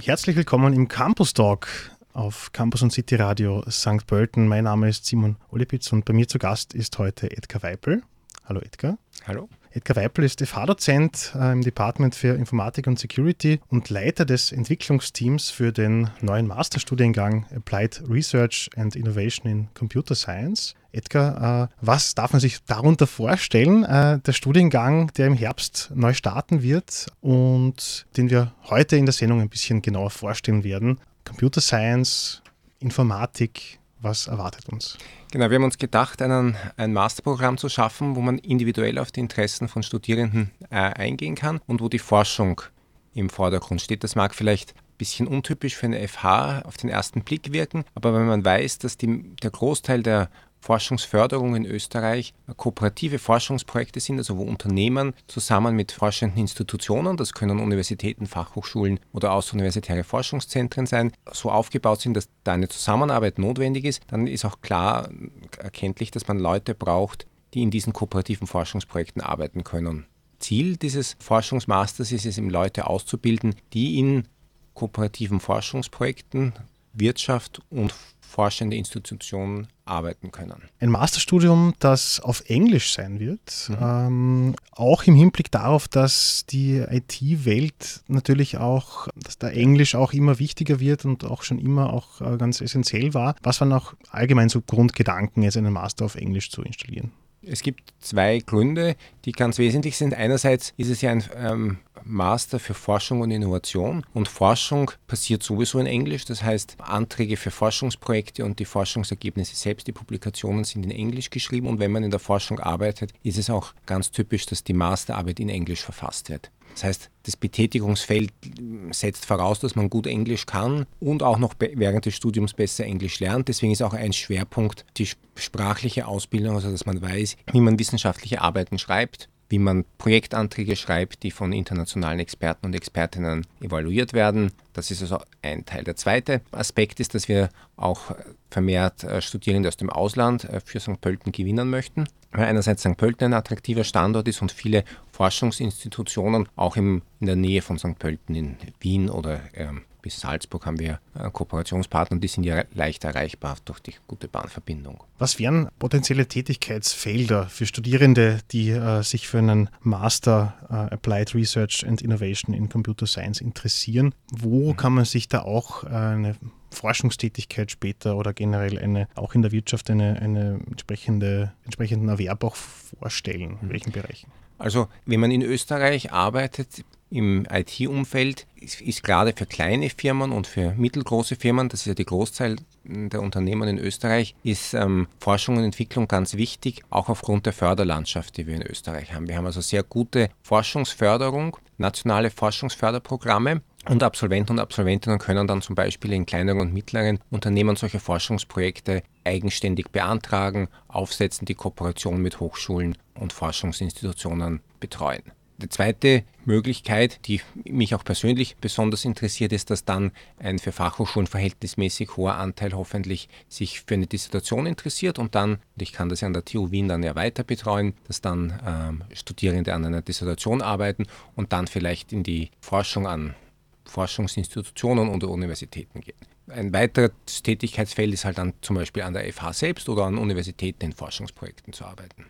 Herzlich willkommen im Campus Talk auf Campus und City Radio St. Pölten. Mein Name ist Simon Olipitz und bei mir zu Gast ist heute Edgar Weipel. Hallo Edgar. Hallo. Edgar Weipel ist FH-Dozent äh, im Department für Informatik und Security und Leiter des Entwicklungsteams für den neuen Masterstudiengang Applied Research and Innovation in Computer Science. Edgar, äh, was darf man sich darunter vorstellen? Äh, der Studiengang, der im Herbst neu starten wird und den wir heute in der Sendung ein bisschen genauer vorstellen werden. Computer Science, Informatik, was erwartet uns? Genau, wir haben uns gedacht, einen, ein Masterprogramm zu schaffen, wo man individuell auf die Interessen von Studierenden äh, eingehen kann und wo die Forschung im Vordergrund steht. Das mag vielleicht ein bisschen untypisch für eine FH auf den ersten Blick wirken, aber wenn man weiß, dass die, der Großteil der Forschungsförderung in Österreich kooperative Forschungsprojekte sind, also wo Unternehmen zusammen mit forschenden Institutionen, das können Universitäten, Fachhochschulen oder außeruniversitäre Forschungszentren sein, so aufgebaut sind, dass da eine Zusammenarbeit notwendig ist, dann ist auch klar erkenntlich, dass man Leute braucht, die in diesen kooperativen Forschungsprojekten arbeiten können. Ziel dieses Forschungsmasters ist es, eben Leute auszubilden, die in kooperativen Forschungsprojekten Wirtschaft und forschende Institutionen arbeiten können. Ein Masterstudium, das auf Englisch sein wird, mhm. ähm, auch im Hinblick darauf, dass die IT-Welt natürlich auch, dass da Englisch auch immer wichtiger wird und auch schon immer auch äh, ganz essentiell war. Was waren auch allgemein so Grundgedanken, jetzt einen Master auf Englisch zu installieren? Es gibt zwei Gründe, die ganz wesentlich sind. Einerseits ist es ja ein ähm, Master für Forschung und Innovation und Forschung passiert sowieso in Englisch. Das heißt, Anträge für Forschungsprojekte und die Forschungsergebnisse selbst, die Publikationen sind in Englisch geschrieben und wenn man in der Forschung arbeitet, ist es auch ganz typisch, dass die Masterarbeit in Englisch verfasst wird. Das heißt, das Betätigungsfeld setzt voraus, dass man gut Englisch kann und auch noch während des Studiums besser Englisch lernt. Deswegen ist auch ein Schwerpunkt die sprachliche Ausbildung, also dass man weiß, wie man wissenschaftliche Arbeiten schreibt, wie man Projektanträge schreibt, die von internationalen Experten und Expertinnen evaluiert werden. Das ist also ein Teil. Der zweite Aspekt ist, dass wir auch vermehrt äh, Studierende aus dem Ausland äh, für St. Pölten gewinnen möchten. Weil einerseits St. Pölten ein attraktiver Standort ist und viele Forschungsinstitutionen auch im, in der Nähe von St. Pölten in Wien oder ähm, bis Salzburg haben wir äh, Kooperationspartner, die sind ja leicht erreichbar durch die gute Bahnverbindung. Was wären potenzielle Tätigkeitsfelder für Studierende, die äh, sich für einen Master äh, Applied Research and Innovation in Computer Science interessieren? Wo mhm. kann man sich da auch äh, eine Forschungstätigkeit später oder generell eine, auch in der Wirtschaft eine, eine entsprechende, entsprechenden Erwerb auch vorstellen? In mhm. welchen Bereichen? Also wenn man in Österreich arbeitet, im IT-Umfeld ist, ist, gerade für kleine Firmen und für mittelgroße Firmen, das ist ja die Großteil der Unternehmen in Österreich, ist ähm, Forschung und Entwicklung ganz wichtig, auch aufgrund der Förderlandschaft, die wir in Österreich haben. Wir haben also sehr gute Forschungsförderung, nationale Forschungsförderprogramme und Absolventen und Absolventinnen können dann zum Beispiel in kleineren und mittleren Unternehmen solche Forschungsprojekte eigenständig beantragen, aufsetzen, die Kooperation mit Hochschulen und Forschungsinstitutionen betreuen. Die zweite Möglichkeit, die mich auch persönlich besonders interessiert, ist, dass dann ein für Fachhochschulen verhältnismäßig hoher Anteil hoffentlich sich für eine Dissertation interessiert und dann, und ich kann das ja an der TU Wien dann ja weiter betreuen, dass dann ähm, Studierende an einer Dissertation arbeiten und dann vielleicht in die Forschung an Forschungsinstitutionen oder Universitäten gehen. Ein weiteres Tätigkeitsfeld ist halt dann zum Beispiel an der FH selbst oder an Universitäten in Forschungsprojekten zu arbeiten.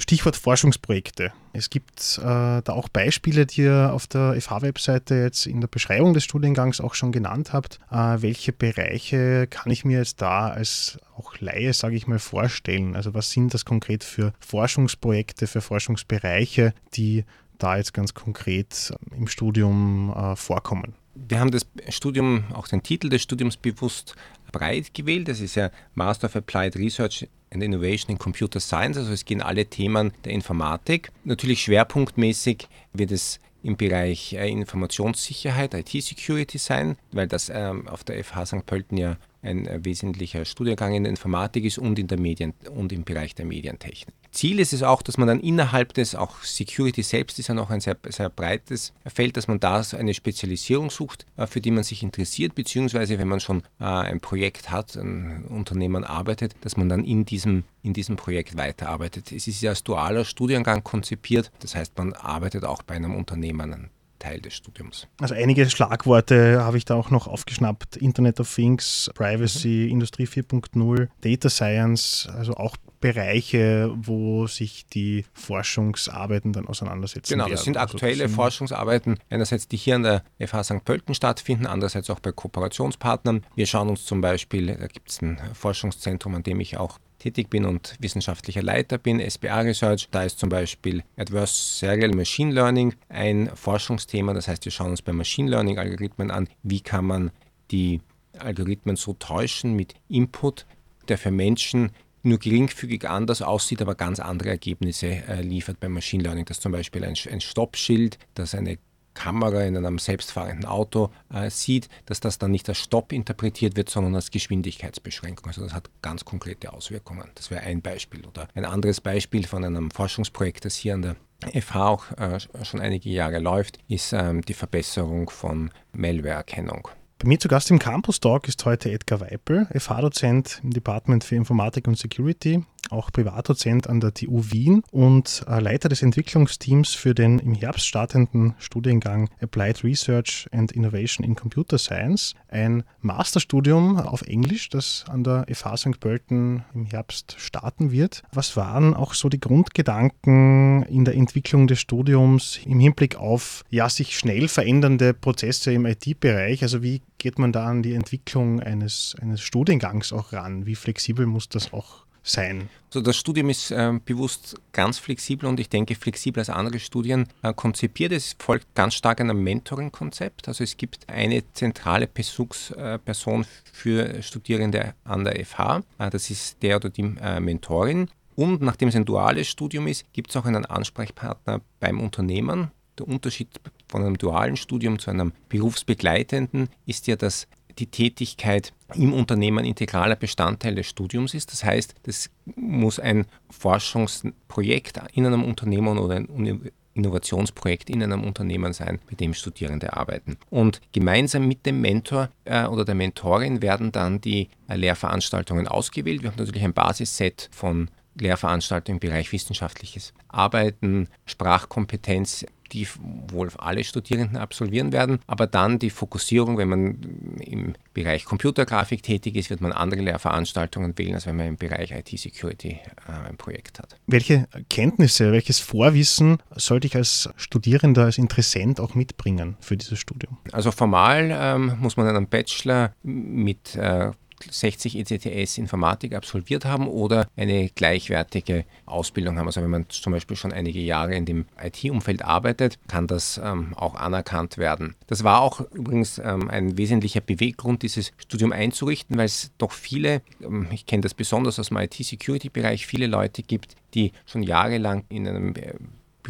Stichwort Forschungsprojekte. Es gibt äh, da auch Beispiele, die ihr auf der FH-Webseite jetzt in der Beschreibung des Studiengangs auch schon genannt habt. Äh, welche Bereiche kann ich mir jetzt da als auch Laie, sage ich mal, vorstellen? Also was sind das konkret für Forschungsprojekte, für Forschungsbereiche, die da jetzt ganz konkret im Studium äh, vorkommen? Wir haben das Studium, auch den Titel des Studiums bewusst breit gewählt. Das ist ja Master of Applied Research and Innovation in Computer Science, also es gehen alle Themen der Informatik. Natürlich schwerpunktmäßig wird es im Bereich äh, Informationssicherheit, IT-Security sein, weil das ähm, auf der FH St. Pölten ja ein äh, wesentlicher Studiengang in der Informatik ist und in der Medien und im Bereich der Medientechnik. Ziel ist es auch, dass man dann innerhalb des, auch Security selbst ist ja noch ein sehr, sehr breites Feld, dass man da eine Spezialisierung sucht, äh, für die man sich interessiert, beziehungsweise wenn man schon äh, ein Projekt hat, ein Unternehmen arbeitet, dass man dann in diesem, in diesem Projekt weiterarbeitet. Es ist ja als dualer Studiengang konzipiert, das heißt, man arbeitet auch bei einem Unternehmen Teil des Studiums. Also einige Schlagworte habe ich da auch noch aufgeschnappt. Internet of Things, Privacy, mhm. Industrie 4.0, Data Science, also auch Bereiche, wo sich die Forschungsarbeiten dann auseinandersetzen. Genau, das sind also aktuelle also Forschungsarbeiten, einerseits die hier an der FH St. Pölten stattfinden, andererseits auch bei Kooperationspartnern. Wir schauen uns zum Beispiel, da gibt es ein Forschungszentrum, an dem ich auch tätig bin und wissenschaftlicher Leiter bin, SBA Research. Da ist zum Beispiel Adversarial Machine Learning ein Forschungsthema. Das heißt, wir schauen uns bei Machine Learning Algorithmen an, wie kann man die Algorithmen so täuschen mit Input, der für Menschen nur geringfügig anders aussieht, aber ganz andere Ergebnisse äh, liefert beim Machine Learning. Das ist zum Beispiel ein, ein Stoppschild, das eine Kamera in einem selbstfahrenden Auto äh, sieht, dass das dann nicht als Stopp interpretiert wird, sondern als Geschwindigkeitsbeschränkung. Also das hat ganz konkrete Auswirkungen. Das wäre ein Beispiel. Oder ein anderes Beispiel von einem Forschungsprojekt, das hier an der FH auch äh, schon einige Jahre läuft, ist ähm, die Verbesserung von Malware-Erkennung. Bei mir zu Gast im Campus Talk ist heute Edgar Weipel, FH-Dozent im Department für Informatik und Security auch Privatdozent an der TU Wien und äh, Leiter des Entwicklungsteams für den im Herbst startenden Studiengang Applied Research and Innovation in Computer Science, ein Masterstudium auf Englisch, das an der FH St. Pölten im Herbst starten wird. Was waren auch so die Grundgedanken in der Entwicklung des Studiums im Hinblick auf ja, sich schnell verändernde Prozesse im IT-Bereich? Also wie geht man da an die Entwicklung eines, eines Studiengangs auch ran? Wie flexibel muss das auch sein? Also das Studium ist äh, bewusst ganz flexibel und ich denke flexibler als andere Studien äh, konzipiert. Es folgt ganz stark einem Mentoring-Konzept. Also es gibt eine zentrale Besuchsperson für Studierende an der FH. Äh, das ist der oder die äh, Mentorin. Und nachdem es ein duales Studium ist, gibt es auch einen Ansprechpartner beim Unternehmen. Der Unterschied von einem dualen Studium zu einem berufsbegleitenden ist ja, dass die Tätigkeit im Unternehmen integraler Bestandteil des Studiums ist. Das heißt, das muss ein Forschungsprojekt in einem Unternehmen oder ein Innovationsprojekt in einem Unternehmen sein, mit dem Studierende arbeiten. Und gemeinsam mit dem Mentor äh, oder der Mentorin werden dann die äh, Lehrveranstaltungen ausgewählt. Wir haben natürlich ein Basisset von Lehrveranstaltungen im Bereich wissenschaftliches Arbeiten, Sprachkompetenz, die wohl alle Studierenden absolvieren werden. Aber dann die Fokussierung, wenn man im Bereich Computergrafik tätig ist, wird man andere Lehrveranstaltungen wählen, als wenn man im Bereich IT-Security äh, ein Projekt hat. Welche Kenntnisse, welches Vorwissen sollte ich als Studierender, als Interessent auch mitbringen für dieses Studium? Also formal ähm, muss man einen Bachelor mit äh, 60 ECTS Informatik absolviert haben oder eine gleichwertige Ausbildung haben. Also wenn man zum Beispiel schon einige Jahre in dem IT-Umfeld arbeitet, kann das ähm, auch anerkannt werden. Das war auch übrigens ähm, ein wesentlicher Beweggrund, dieses Studium einzurichten, weil es doch viele, ähm, ich kenne das besonders aus dem IT-Security-Bereich, viele Leute gibt, die schon jahrelang in einem äh,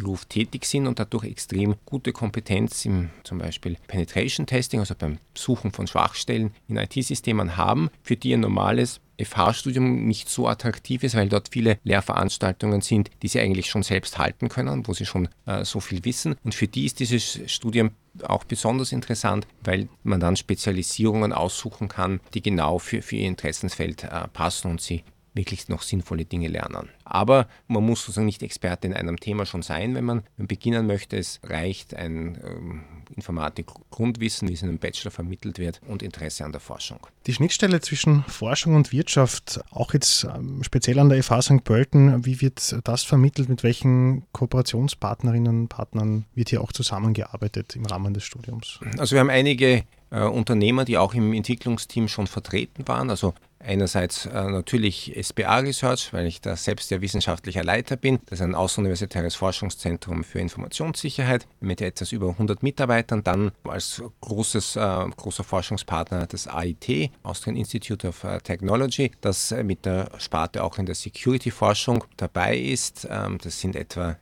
Beruf tätig sind und dadurch extrem gute Kompetenz im zum Beispiel Penetration Testing, also beim Suchen von Schwachstellen in IT-Systemen haben, für die ein normales FH-Studium nicht so attraktiv ist, weil dort viele Lehrveranstaltungen sind, die sie eigentlich schon selbst halten können, wo sie schon äh, so viel wissen. Und für die ist dieses Studium auch besonders interessant, weil man dann Spezialisierungen aussuchen kann, die genau für, für ihr Interessensfeld äh, passen und sie wirklich noch sinnvolle Dinge lernen. Aber man muss sozusagen nicht Experte in einem Thema schon sein, wenn man beginnen möchte. Es reicht ein ähm, Informatik-Grundwissen, wie es in einem Bachelor vermittelt wird, und Interesse an der Forschung. Die Schnittstelle zwischen Forschung und Wirtschaft, auch jetzt ähm, speziell an der FH St. Pölten, wie wird das vermittelt? Mit welchen Kooperationspartnerinnen und Partnern wird hier auch zusammengearbeitet im Rahmen des Studiums? Also wir haben einige äh, Unternehmer, die auch im Entwicklungsteam schon vertreten waren. Also einerseits äh, natürlich SBA Research, weil ich da selbst ja wissenschaftlicher Leiter bin. Das ist ein außeruniversitäres Forschungszentrum für Informationssicherheit mit etwas über 100 Mitarbeitern. Dann als großes, äh, großer Forschungspartner das AIT, Austrian Institute of äh, Technology, das mit der Sparte auch in der Security-Forschung dabei ist. Ähm, das sind etwa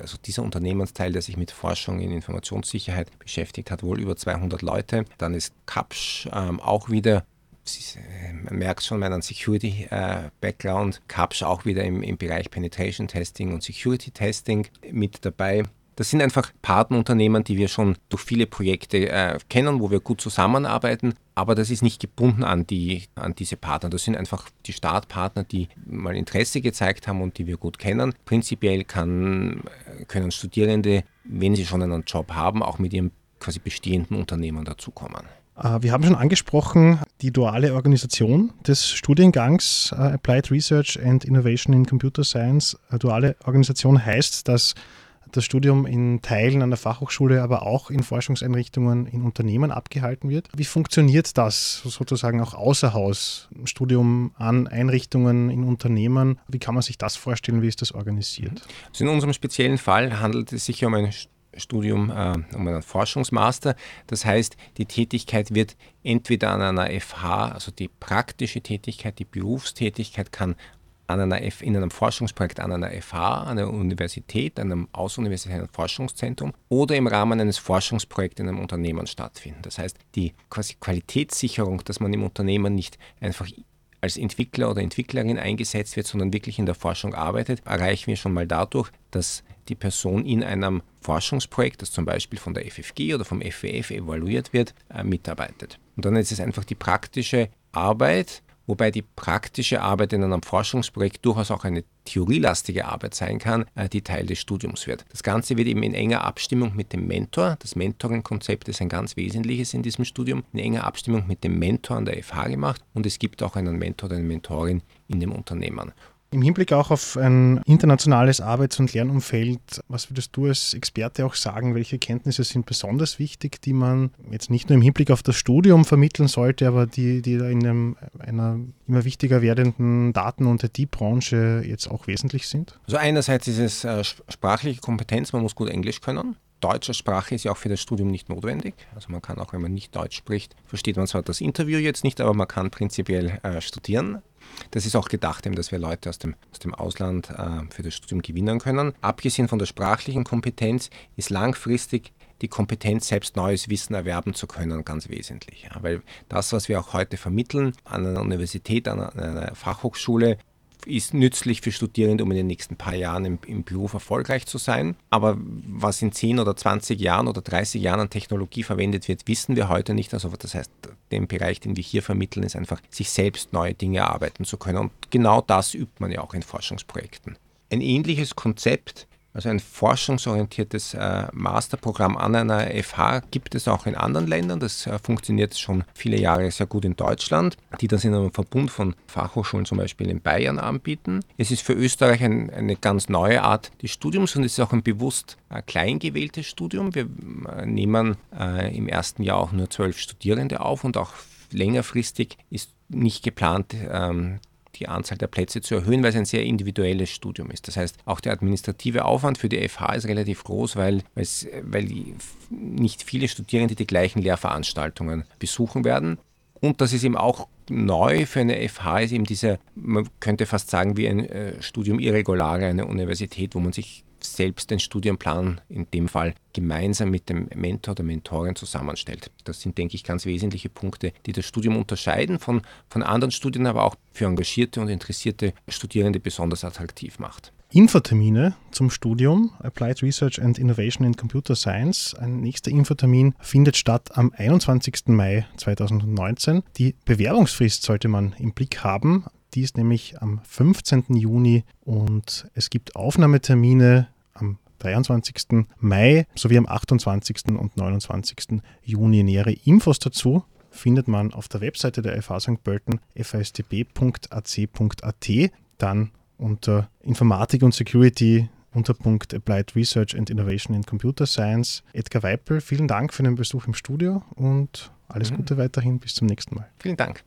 also dieser Unternehmensteil, der sich mit Forschung in Informationssicherheit beschäftigt hat, wohl über 200 Leute. Dann ist Kapsch ähm, auch wieder äh, man merkt schon meinen Security-Background, äh, Kapsch auch wieder im, im Bereich Penetration Testing und Security Testing mit dabei. Das sind einfach Partnerunternehmen, die wir schon durch viele Projekte äh, kennen, wo wir gut zusammenarbeiten. Aber das ist nicht gebunden an, die, an diese Partner. Das sind einfach die Startpartner, die mal Interesse gezeigt haben und die wir gut kennen. Prinzipiell kann, können Studierende, wenn sie schon einen Job haben, auch mit ihrem quasi bestehenden Unternehmen dazukommen. Äh, wir haben schon angesprochen, die duale Organisation des Studiengangs äh, Applied Research and Innovation in Computer Science. Duale Organisation heißt, dass das Studium in Teilen an der Fachhochschule, aber auch in Forschungseinrichtungen in Unternehmen abgehalten wird. Wie funktioniert das sozusagen auch außer Haus? Studium an Einrichtungen in Unternehmen. Wie kann man sich das vorstellen? Wie ist das organisiert? Also in unserem speziellen Fall handelt es sich um ein Studium, äh, um einen Forschungsmaster. Das heißt, die Tätigkeit wird entweder an einer FH, also die praktische Tätigkeit, die Berufstätigkeit kann an einer F, in einem Forschungsprojekt an einer FH, an einer Universität, einem außeruniversitären Forschungszentrum oder im Rahmen eines Forschungsprojekts in einem Unternehmen stattfinden. Das heißt, die quasi Qualitätssicherung, dass man im Unternehmen nicht einfach als Entwickler oder Entwicklerin eingesetzt wird, sondern wirklich in der Forschung arbeitet, erreichen wir schon mal dadurch, dass die Person in einem Forschungsprojekt, das zum Beispiel von der FFG oder vom FWF evaluiert wird, äh, mitarbeitet. Und dann ist es einfach die praktische Arbeit, wobei die praktische Arbeit in einem Forschungsprojekt durchaus auch eine theorielastige Arbeit sein kann, äh, die Teil des Studiums wird. Das Ganze wird eben in enger Abstimmung mit dem Mentor, das Mentoring-Konzept ist ein ganz wesentliches in diesem Studium, in enger Abstimmung mit dem Mentor an der FH gemacht und es gibt auch einen Mentor oder eine Mentorin in dem Unternehmen. Im Hinblick auch auf ein internationales Arbeits- und Lernumfeld, was würdest du als Experte auch sagen, welche Kenntnisse sind besonders wichtig, die man jetzt nicht nur im Hinblick auf das Studium vermitteln sollte, aber die, die in einem, einer immer wichtiger werdenden Daten- und IT-Branche jetzt auch wesentlich sind? Also einerseits ist es äh, sprachliche Kompetenz, man muss gut Englisch können. Deutsche Sprache ist ja auch für das Studium nicht notwendig. Also man kann auch, wenn man nicht Deutsch spricht, versteht man zwar das Interview jetzt nicht, aber man kann prinzipiell äh, studieren. Das ist auch gedacht, dass wir Leute aus dem, aus dem Ausland äh, für das Studium gewinnen können. Abgesehen von der sprachlichen Kompetenz ist langfristig die Kompetenz, selbst neues Wissen erwerben zu können, ganz wesentlich. Ja, weil das, was wir auch heute vermitteln an einer Universität, an einer Fachhochschule, ist nützlich für Studierende, um in den nächsten paar Jahren im, im, Beruf erfolgreich zu sein. Aber was in 10 oder 20 Jahren oder 30 Jahren an Technologie verwendet wird, wissen wir heute nicht. Also das heißt, den Bereich, den wir hier vermitteln, ist einfach, sich selbst neue Dinge erarbeiten zu können. Und genau das übt man ja auch in Forschungsprojekten. Ein ähnliches Konzept also ein forschungsorientiertes äh, Masterprogramm an einer FH gibt es auch in anderen Ländern. Das äh, funktioniert schon viele Jahre sehr gut in Deutschland, die das in einem Verbund von Fachhochschulen zum Beispiel in Bayern anbieten. Es ist für Österreich ein, eine ganz neue Art des Studiums und es ist auch ein bewusst äh, klein gewähltes Studium. Wir äh, nehmen äh, im ersten Jahr auch nur zwölf Studierende auf und auch längerfristig ist nicht geplant, ähm, die Anzahl der Plätze zu erhöhen, weil es ein sehr individuelles Studium ist. Das heißt, auch der administrative Aufwand für die FH ist relativ groß, weil, weil nicht viele Studierende die gleichen Lehrveranstaltungen besuchen werden. Und das ist eben auch neu für eine FH, ist eben dieser, man könnte fast sagen, wie ein äh, Studium Irregulare, eine Universität, wo man sich selbst den Studienplan in dem Fall gemeinsam mit dem Mentor oder Mentorin zusammenstellt. Das sind, denke ich, ganz wesentliche Punkte, die das Studium unterscheiden von, von anderen Studien, aber auch für engagierte und interessierte Studierende besonders attraktiv macht. Infotermine zum Studium Applied Research and Innovation in Computer Science. Ein nächster Infotermin findet statt am 21. Mai 2019. Die Bewerbungsfrist sollte man im Blick haben. Die ist nämlich am 15. Juni und es gibt Aufnahmetermine 23. Mai sowie am 28. und 29. Juni. Nähere Infos dazu findet man auf der Webseite der FH St. Pölten fastb.ac.at, dann unter Informatik und Security unter Punkt Applied Research and Innovation in Computer Science. Edgar Weipel, vielen Dank für den Besuch im Studio und alles mhm. Gute weiterhin. Bis zum nächsten Mal. Vielen Dank.